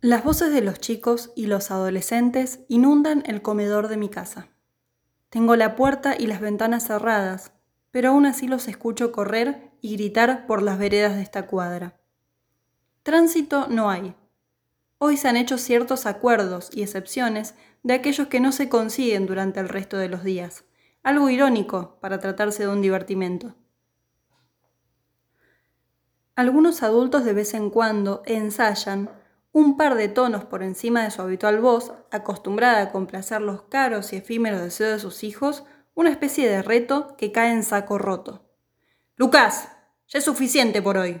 Las voces de los chicos y los adolescentes inundan el comedor de mi casa. Tengo la puerta y las ventanas cerradas, pero aún así los escucho correr y gritar por las veredas de esta cuadra. Tránsito no hay. Hoy se han hecho ciertos acuerdos y excepciones de aquellos que no se consiguen durante el resto de los días, algo irónico para tratarse de un divertimento. Algunos adultos de vez en cuando ensayan un par de tonos por encima de su habitual voz, acostumbrada a complacer los caros y efímeros deseos de sus hijos, una especie de reto que cae en saco roto. Lucas, ya es suficiente por hoy.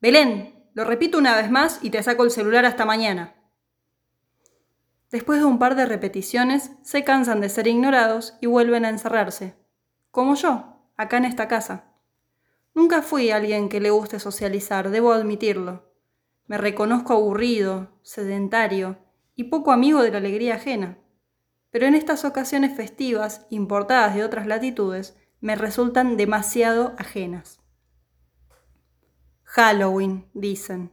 Belén, lo repito una vez más y te saco el celular hasta mañana. Después de un par de repeticiones, se cansan de ser ignorados y vuelven a encerrarse. Como yo, acá en esta casa. Nunca fui alguien que le guste socializar, debo admitirlo. Me reconozco aburrido, sedentario y poco amigo de la alegría ajena. Pero en estas ocasiones festivas, importadas de otras latitudes, me resultan demasiado ajenas. Halloween, dicen,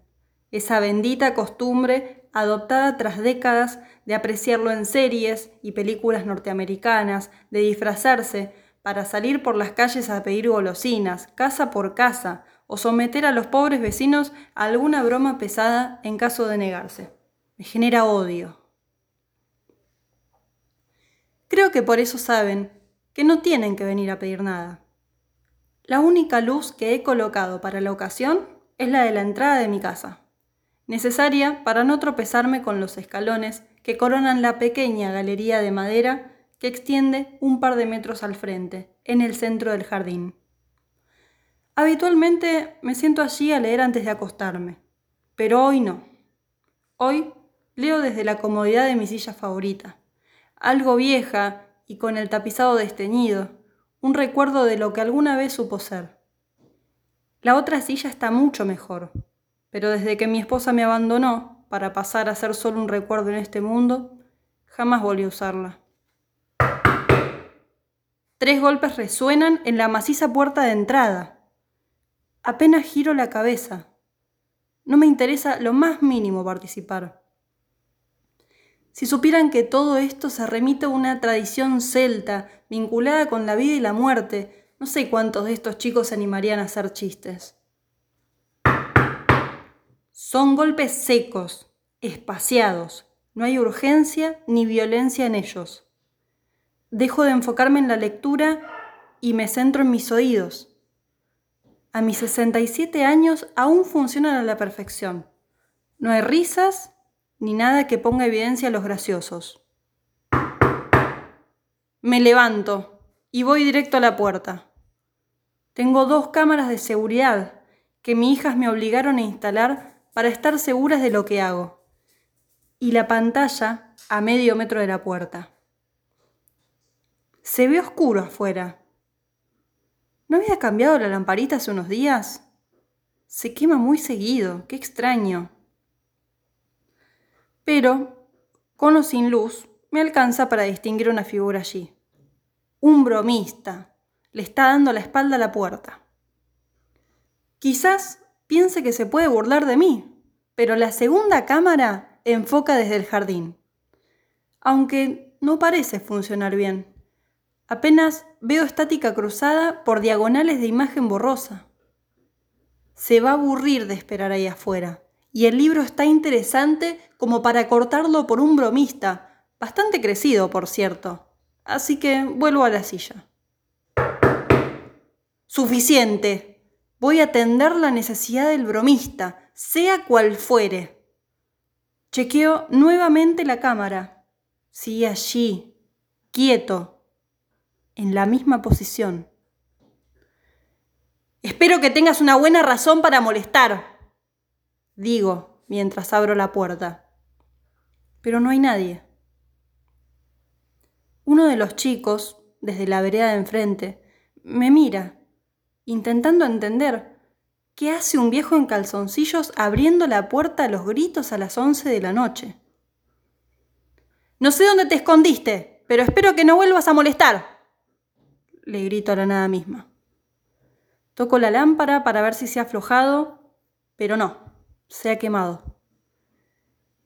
esa bendita costumbre adoptada tras décadas de apreciarlo en series y películas norteamericanas, de disfrazarse para salir por las calles a pedir golosinas, casa por casa, o someter a los pobres vecinos a alguna broma pesada en caso de negarse. Me genera odio. Creo que por eso saben que no tienen que venir a pedir nada. La única luz que he colocado para la ocasión es la de la entrada de mi casa, necesaria para no tropezarme con los escalones que coronan la pequeña galería de madera que extiende un par de metros al frente, en el centro del jardín. Habitualmente me siento allí a leer antes de acostarme, pero hoy no. Hoy leo desde la comodidad de mi silla favorita, algo vieja y con el tapizado desteñido, un recuerdo de lo que alguna vez supo ser. La otra silla está mucho mejor, pero desde que mi esposa me abandonó para pasar a ser solo un recuerdo en este mundo, jamás volví a usarla. Tres golpes resuenan en la maciza puerta de entrada. Apenas giro la cabeza. No me interesa lo más mínimo participar. Si supieran que todo esto se remite a una tradición celta vinculada con la vida y la muerte, no sé cuántos de estos chicos se animarían a hacer chistes. Son golpes secos, espaciados. No hay urgencia ni violencia en ellos. Dejo de enfocarme en la lectura y me centro en mis oídos. A mis 67 años aún funcionan a la perfección. No hay risas ni nada que ponga evidencia a los graciosos. Me levanto y voy directo a la puerta. Tengo dos cámaras de seguridad que mis hijas me obligaron a instalar para estar seguras de lo que hago. Y la pantalla a medio metro de la puerta. Se ve oscuro afuera ¿No había cambiado la lamparita hace unos días? Se quema muy seguido, qué extraño. Pero, con o sin luz, me alcanza para distinguir una figura allí. Un bromista. Le está dando la espalda a la puerta. Quizás piense que se puede burlar de mí, pero la segunda cámara enfoca desde el jardín. Aunque no parece funcionar bien. Apenas veo estática cruzada por diagonales de imagen borrosa. Se va a aburrir de esperar ahí afuera, y el libro está interesante como para cortarlo por un bromista, bastante crecido, por cierto. Así que vuelvo a la silla. Suficiente. Voy a atender la necesidad del bromista, sea cual fuere. Chequeo nuevamente la cámara. Sigue allí, quieto, en la misma posición. Espero que tengas una buena razón para molestar, digo mientras abro la puerta. Pero no hay nadie. Uno de los chicos, desde la vereda de enfrente, me mira, intentando entender qué hace un viejo en calzoncillos abriendo la puerta a los gritos a las once de la noche. No sé dónde te escondiste, pero espero que no vuelvas a molestar le grito a la nada misma. Toco la lámpara para ver si se ha aflojado, pero no, se ha quemado.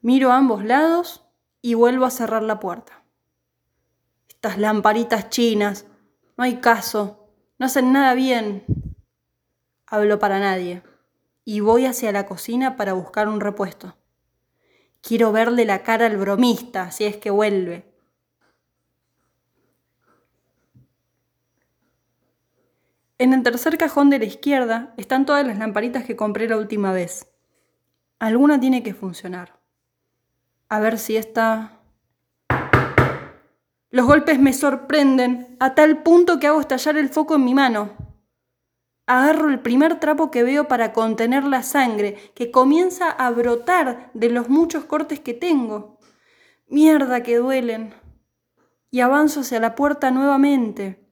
Miro a ambos lados y vuelvo a cerrar la puerta. Estas lamparitas chinas, no hay caso, no hacen nada bien. Hablo para nadie y voy hacia la cocina para buscar un repuesto. Quiero verle la cara al bromista, si es que vuelve. En el tercer cajón de la izquierda están todas las lamparitas que compré la última vez. Alguna tiene que funcionar. A ver si esta... Los golpes me sorprenden a tal punto que hago estallar el foco en mi mano. Agarro el primer trapo que veo para contener la sangre que comienza a brotar de los muchos cortes que tengo. Mierda que duelen. Y avanzo hacia la puerta nuevamente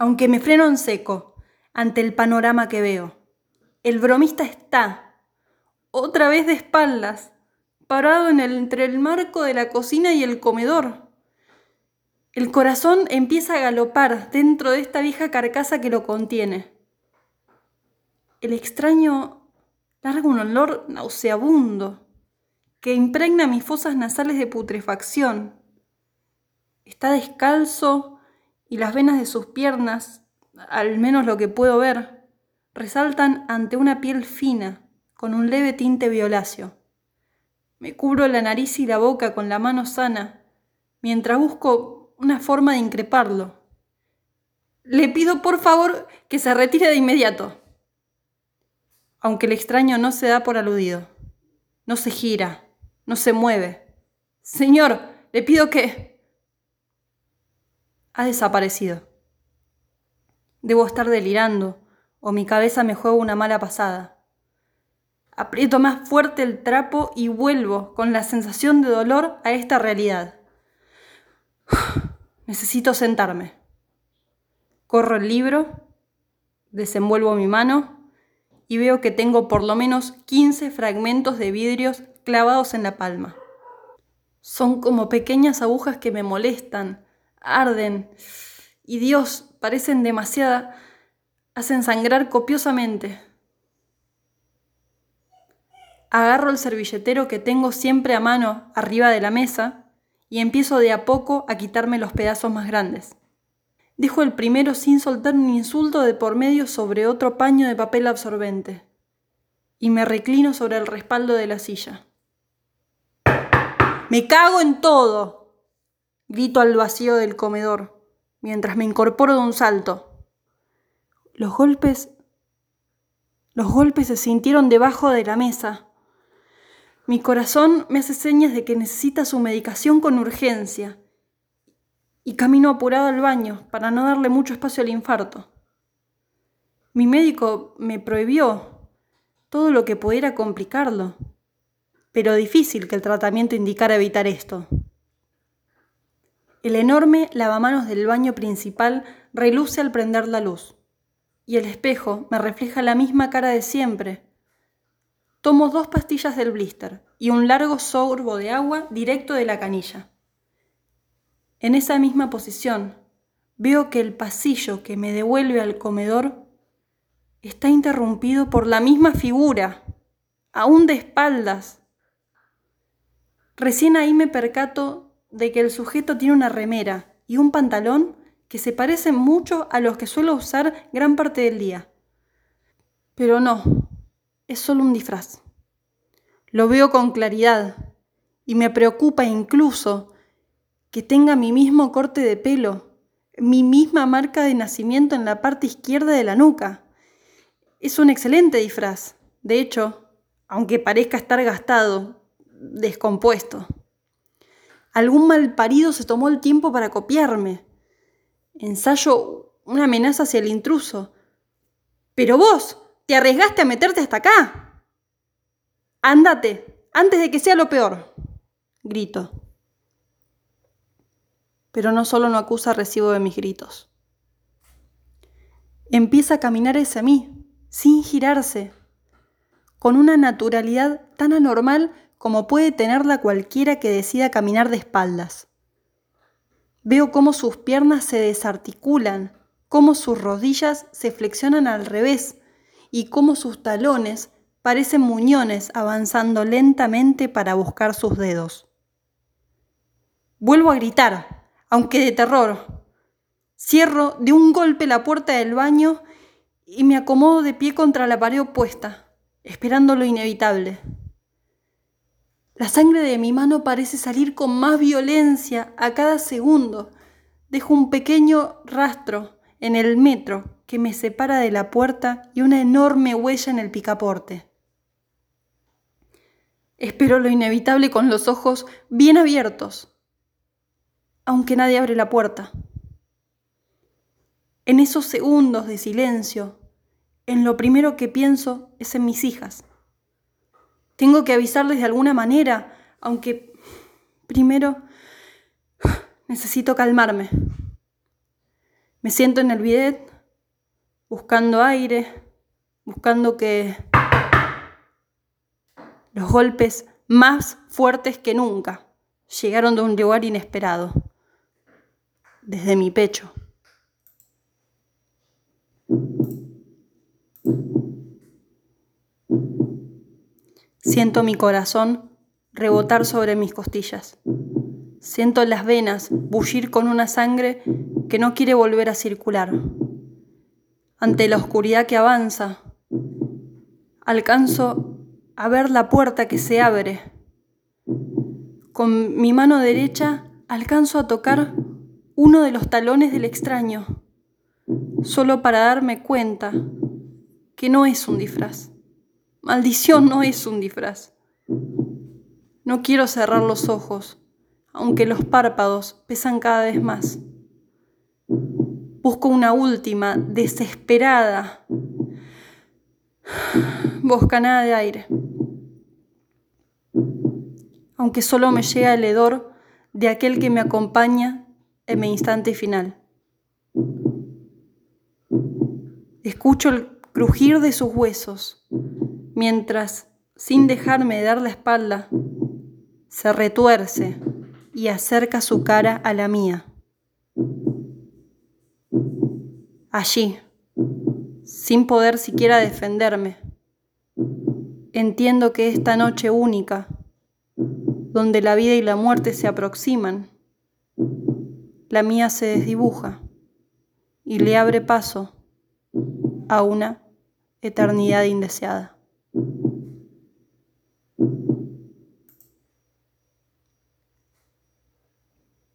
aunque me freno en seco ante el panorama que veo. El bromista está, otra vez de espaldas, parado entre el marco de la cocina y el comedor. El corazón empieza a galopar dentro de esta vieja carcasa que lo contiene. El extraño larga un olor nauseabundo que impregna mis fosas nasales de putrefacción. Está descalzo y las venas de sus piernas, al menos lo que puedo ver, resaltan ante una piel fina, con un leve tinte violáceo. Me cubro la nariz y la boca con la mano sana, mientras busco una forma de increparlo. Le pido por favor que se retire de inmediato. Aunque el extraño no se da por aludido. No se gira, no se mueve. Señor, le pido que ha desaparecido. Debo estar delirando, o mi cabeza me juega una mala pasada. Aprieto más fuerte el trapo y vuelvo con la sensación de dolor a esta realidad. Necesito sentarme. Corro el libro, desenvuelvo mi mano y veo que tengo por lo menos 15 fragmentos de vidrios clavados en la palma. Son como pequeñas agujas que me molestan, arden y Dios parecen demasiada, hacen sangrar copiosamente. Agarro el servilletero que tengo siempre a mano arriba de la mesa y empiezo de a poco a quitarme los pedazos más grandes. Dijo el primero sin soltar un insulto de por medio sobre otro paño de papel absorbente. Y me reclino sobre el respaldo de la silla. Me cago en todo, Grito al vacío del comedor, mientras me incorporo de un salto. Los golpes... Los golpes se sintieron debajo de la mesa. Mi corazón me hace señas de que necesita su medicación con urgencia. Y camino apurado al baño para no darle mucho espacio al infarto. Mi médico me prohibió todo lo que pudiera complicarlo, pero difícil que el tratamiento indicara evitar esto. El enorme lavamanos del baño principal reluce al prender la luz, y el espejo me refleja la misma cara de siempre. Tomo dos pastillas del blister y un largo sorbo de agua directo de la canilla. En esa misma posición, veo que el pasillo que me devuelve al comedor está interrumpido por la misma figura, aún de espaldas. Recién ahí me percato de que el sujeto tiene una remera y un pantalón que se parecen mucho a los que suelo usar gran parte del día. Pero no, es solo un disfraz. Lo veo con claridad y me preocupa incluso que tenga mi mismo corte de pelo, mi misma marca de nacimiento en la parte izquierda de la nuca. Es un excelente disfraz. De hecho, aunque parezca estar gastado, descompuesto. Algún malparido se tomó el tiempo para copiarme. Ensayo una amenaza hacia el intruso. Pero vos, te arriesgaste a meterte hasta acá. Ándate, antes de que sea lo peor. Grito. Pero no solo no acusa recibo de mis gritos. Empieza a caminar hacia mí, sin girarse, con una naturalidad tan anormal como puede tenerla cualquiera que decida caminar de espaldas. Veo cómo sus piernas se desarticulan, cómo sus rodillas se flexionan al revés y cómo sus talones parecen muñones avanzando lentamente para buscar sus dedos. Vuelvo a gritar, aunque de terror. Cierro de un golpe la puerta del baño y me acomodo de pie contra la pared opuesta, esperando lo inevitable. La sangre de mi mano parece salir con más violencia a cada segundo. Dejo un pequeño rastro en el metro que me separa de la puerta y una enorme huella en el picaporte. Espero lo inevitable con los ojos bien abiertos, aunque nadie abre la puerta. En esos segundos de silencio, en lo primero que pienso es en mis hijas. Tengo que avisarles de alguna manera, aunque primero necesito calmarme. Me siento en el bidet, buscando aire, buscando que los golpes más fuertes que nunca llegaron de un lugar inesperado, desde mi pecho. Siento mi corazón rebotar sobre mis costillas. Siento las venas bullir con una sangre que no quiere volver a circular. Ante la oscuridad que avanza, alcanzo a ver la puerta que se abre. Con mi mano derecha alcanzo a tocar uno de los talones del extraño, solo para darme cuenta que no es un disfraz. Maldición no es un disfraz. No quiero cerrar los ojos, aunque los párpados pesan cada vez más. Busco una última, desesperada boscanada de aire aunque solo me llega el hedor de aquel que me acompaña en mi instante final. Escucho el crujir de sus huesos, mientras, sin dejarme dar la espalda, se retuerce y acerca su cara a la mía. Allí, sin poder siquiera defenderme, entiendo que esta noche única donde la vida y la muerte se aproximan, la mía se desdibuja y le abre paso a una eternidad indeseada.